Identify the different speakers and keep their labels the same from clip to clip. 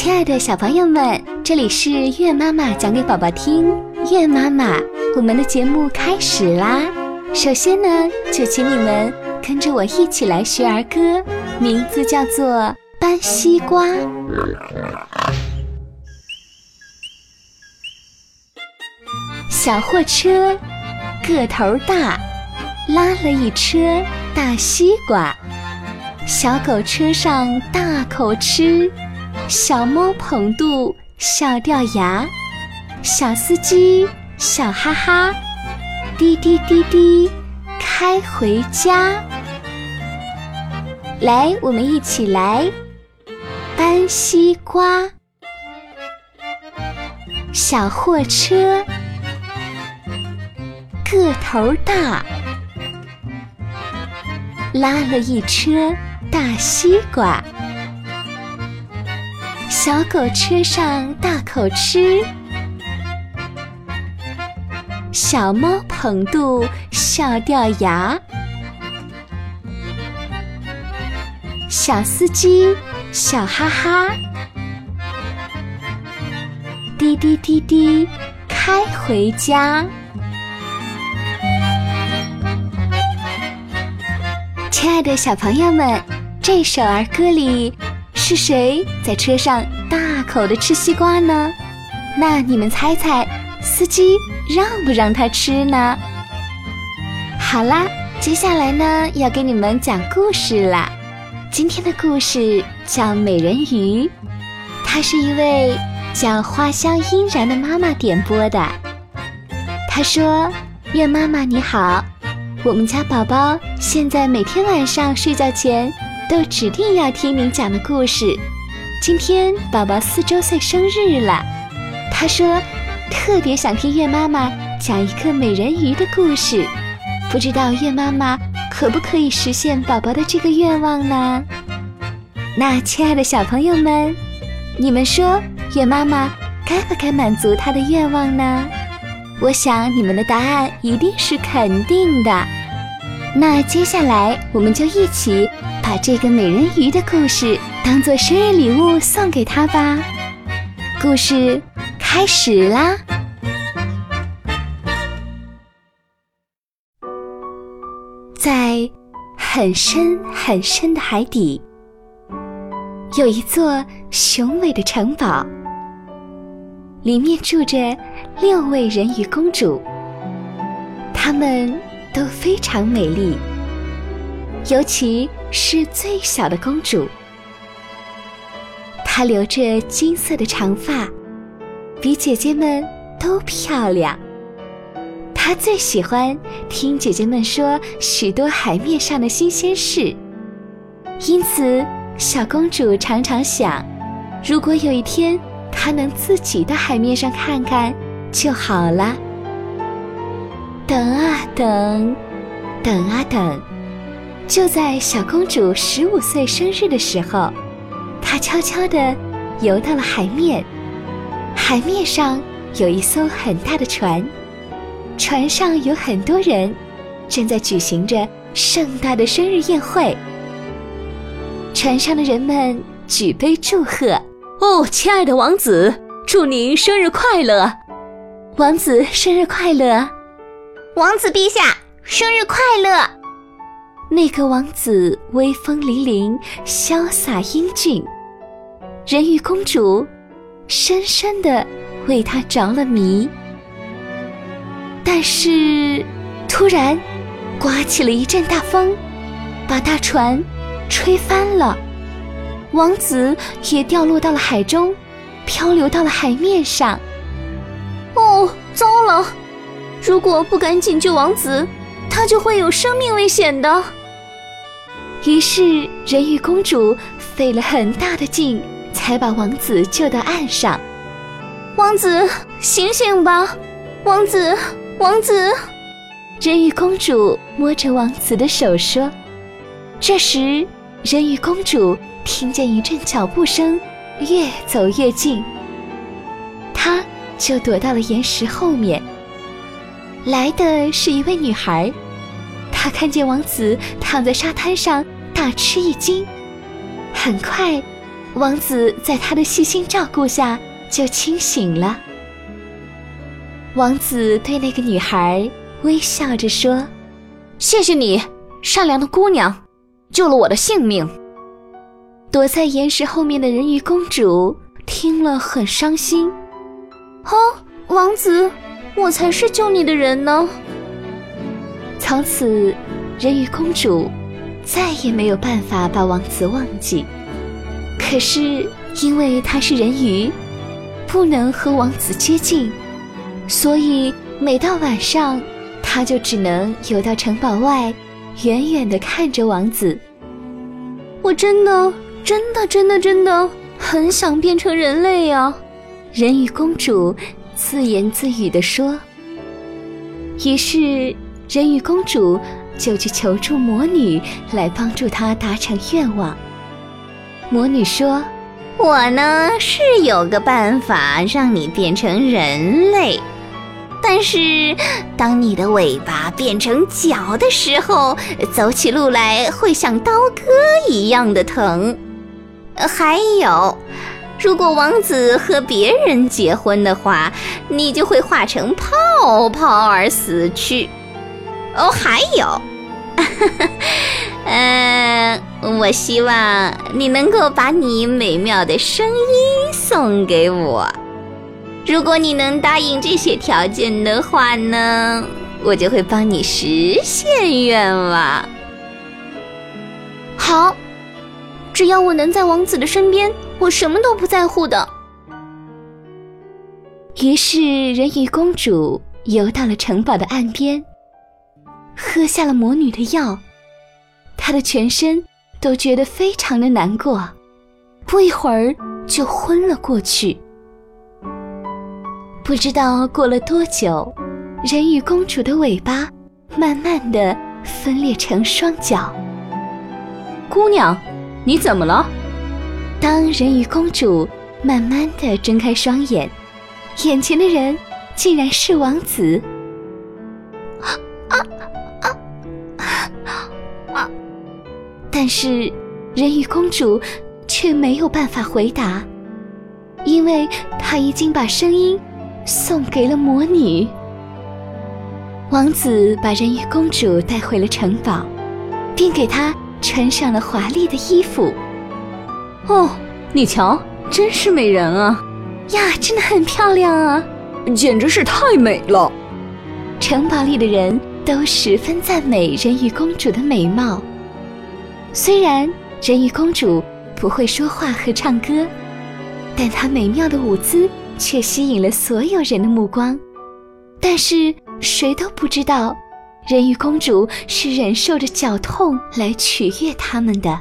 Speaker 1: 亲爱的小朋友们，这里是月妈妈讲给宝宝听。月妈妈，我们的节目开始啦！首先呢，就请你们跟着我一起来学儿歌，名字叫做《搬西瓜》。小货车个头大，拉了一车大西瓜。小狗车上大口吃，小猫捧肚笑掉牙。小司机笑哈哈，滴滴滴滴开回家。来，我们一起来搬西瓜。小货车个头大，拉了一车。大西瓜，小狗车上大口吃，小猫捧肚笑掉牙，小司机笑哈哈，滴滴滴滴开回家。亲爱的小朋友们。这首儿歌里是谁在车上大口的吃西瓜呢？那你们猜猜，司机让不让他吃呢？好啦，接下来呢要给你们讲故事啦。今天的故事叫《美人鱼》，它是一位叫花香殷然的妈妈点播的。她说：“月妈妈你好，我们家宝宝现在每天晚上睡觉前。”都指定要听您讲的故事。今天宝宝四周岁生日了，他说特别想听月妈妈讲一个美人鱼的故事。不知道月妈妈可不可以实现宝宝的这个愿望呢？那亲爱的小朋友们，你们说月妈妈该不该满足他的愿望呢？我想你们的答案一定是肯定的。那接下来我们就一起。把这个美人鱼的故事当做生日礼物送给他吧。故事开始啦！在很深很深的海底，有一座雄伟的城堡，里面住着六位人鱼公主，她们都非常美丽。尤其是最小的公主，她留着金色的长发，比姐姐们都漂亮。她最喜欢听姐姐们说许多海面上的新鲜事，因此小公主常常想，如果有一天她能自己到海面上看看就好了。等啊等，等啊等。就在小公主十五岁生日的时候，她悄悄地游到了海面。海面上有一艘很大的船，船上有很多人，正在举行着盛大的生日宴会。船上的人们举杯祝贺：“
Speaker 2: 哦，亲爱的王子，祝您生日快乐！
Speaker 1: 王子生日快乐！
Speaker 3: 王子陛下生日快乐！”
Speaker 1: 那个王子威风凛凛、潇洒英俊，人鱼公主深深的为他着了迷。但是，突然刮起了一阵大风，把大船吹翻了，王子也掉落到了海中，漂流到了海面上。
Speaker 3: 哦，糟了！如果不赶紧救王子，他就会有生命危险的。
Speaker 1: 于是，人鱼公主费了很大的劲，才把王子救到岸上。
Speaker 3: 王子，醒醒吧！王子，王子！
Speaker 1: 人鱼公主摸着王子的手说。这时，人鱼公主听见一阵脚步声，越走越近，她就躲到了岩石后面。来的是一位女孩。他看见王子躺在沙滩上，大吃一惊，很快王子在他的细心照顾下就清醒了。王子对那个女孩微笑着说：“
Speaker 2: 谢谢你，善良的姑娘，救了我的性命。”
Speaker 1: 躲在岩石后面的人鱼公主听了很伤心。
Speaker 3: 哦，王子，我才是救你的人呢。
Speaker 1: 从此，人鱼公主再也没有办法把王子忘记。可是，因为她是人鱼，不能和王子接近，所以每到晚上，她就只能游到城堡外，远远地看着王子。
Speaker 3: 我真的。真的，真的，真的很想变成人类呀！
Speaker 1: 人鱼公主自言自语地说。于是，人鱼公主就去求助魔女来帮助她达成愿望。魔女说：“
Speaker 4: 我呢是有个办法让你变成人类，但是当你的尾巴变成脚的时候，走起路来会像刀割一样的疼。”还有，如果王子和别人结婚的话，你就会化成泡泡而死去。哦，还有，嗯，我希望你能够把你美妙的声音送给我。如果你能答应这些条件的话呢，我就会帮你实现愿望。
Speaker 3: 好。只要我能在王子的身边，我什么都不在乎的。
Speaker 1: 于是，人鱼公主游到了城堡的岸边，喝下了魔女的药，她的全身都觉得非常的难过，不一会儿就昏了过去。不知道过了多久，人鱼公主的尾巴慢慢的分裂成双脚。
Speaker 2: 姑娘。你怎么了？
Speaker 1: 当人鱼公主慢慢的睁开双眼，眼前的人竟然是王子。但是人鱼公主却没有办法回答，因为她已经把声音送给了魔女。王子把人鱼公主带回了城堡，并给她。穿上了华丽的衣服，
Speaker 2: 哦，你瞧，真是美人啊！
Speaker 1: 呀，真的很漂亮啊，
Speaker 2: 简直是太美了。
Speaker 1: 城堡里的人都十分赞美人鱼公主的美貌。虽然人鱼公主不会说话和唱歌，但她美妙的舞姿却吸引了所有人的目光。但是谁都不知道。人鱼公主是忍受着绞痛来取悦他们的。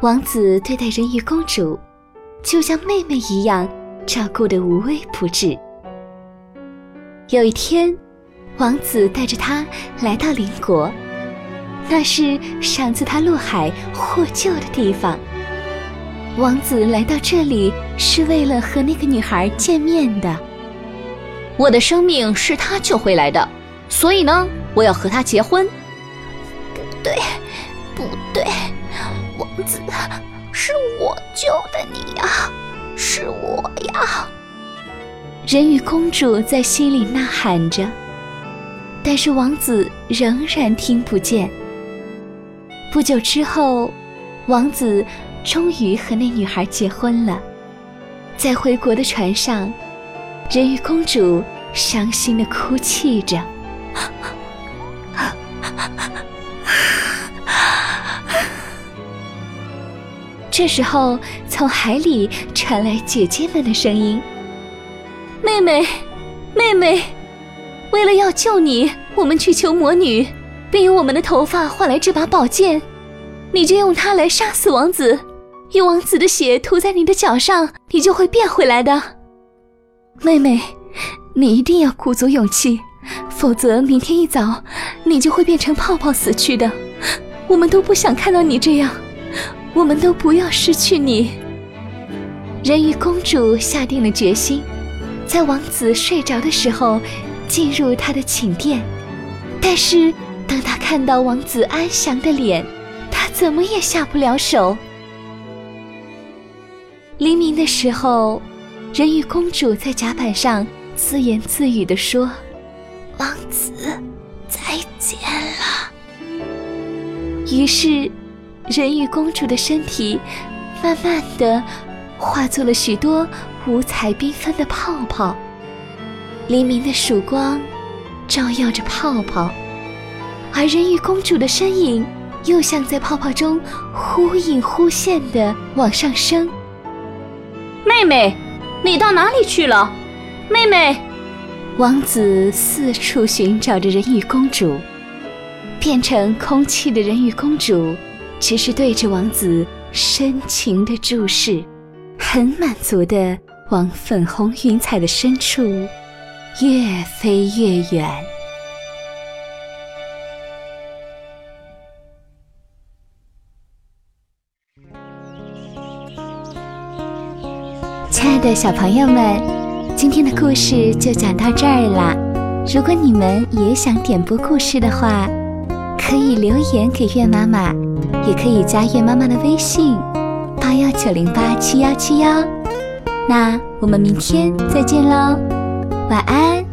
Speaker 1: 王子对待人鱼公主，就像妹妹一样，照顾得无微不至。有一天，王子带着她来到邻国，那是上次他落海获救的地方。王子来到这里是为了和那个女孩见面的。
Speaker 2: 我的生命是他救回来的。所以呢，我要和他结婚。
Speaker 3: 不对，不对，王子，是我救的你呀，是我呀！
Speaker 1: 人鱼公主在心里呐喊着，但是王子仍然听不见。不久之后，王子终于和那女孩结婚了。在回国的船上，人鱼公主伤心的哭泣着。这时候，从海里传来姐姐们的声音：“
Speaker 3: 妹妹，妹妹，为了要救你，我们去求魔女，并用我们的头发换来这把宝剑。你就用它来杀死王子，用王子的血涂在你的脚上，你就会变回来的。妹妹，你一定要鼓足勇气。”否则，明天一早你就会变成泡泡死去的。我们都不想看到你这样，我们都不要失去你。
Speaker 1: 人鱼公主下定了决心，在王子睡着的时候进入他的寝殿。但是，当他看到王子安详的脸，他怎么也下不了手。
Speaker 3: 黎明的时候，人鱼公主在甲板上自言自语地说：“
Speaker 4: 王子，再见了。”
Speaker 3: 于是，人鱼公主的身体慢慢的化作了许多五彩缤纷的泡泡。黎明的曙光照耀着泡泡，而人鱼公主的身影又像在泡泡中忽隐忽现的往上升。
Speaker 2: 妹妹，你到哪里去了？妹妹，
Speaker 3: 王子四处寻找着人鱼公主。变成空气的人鱼公主，只是对着王子深情的注视，很满足的往粉红云彩的深处越飞越远。的小朋友们，今天的故事就讲到这儿啦。如果你们也想点播故事的话，可以留言给月妈妈，也可以加月妈妈的微信八幺九零八七幺七幺。那我们明天再见喽，晚安。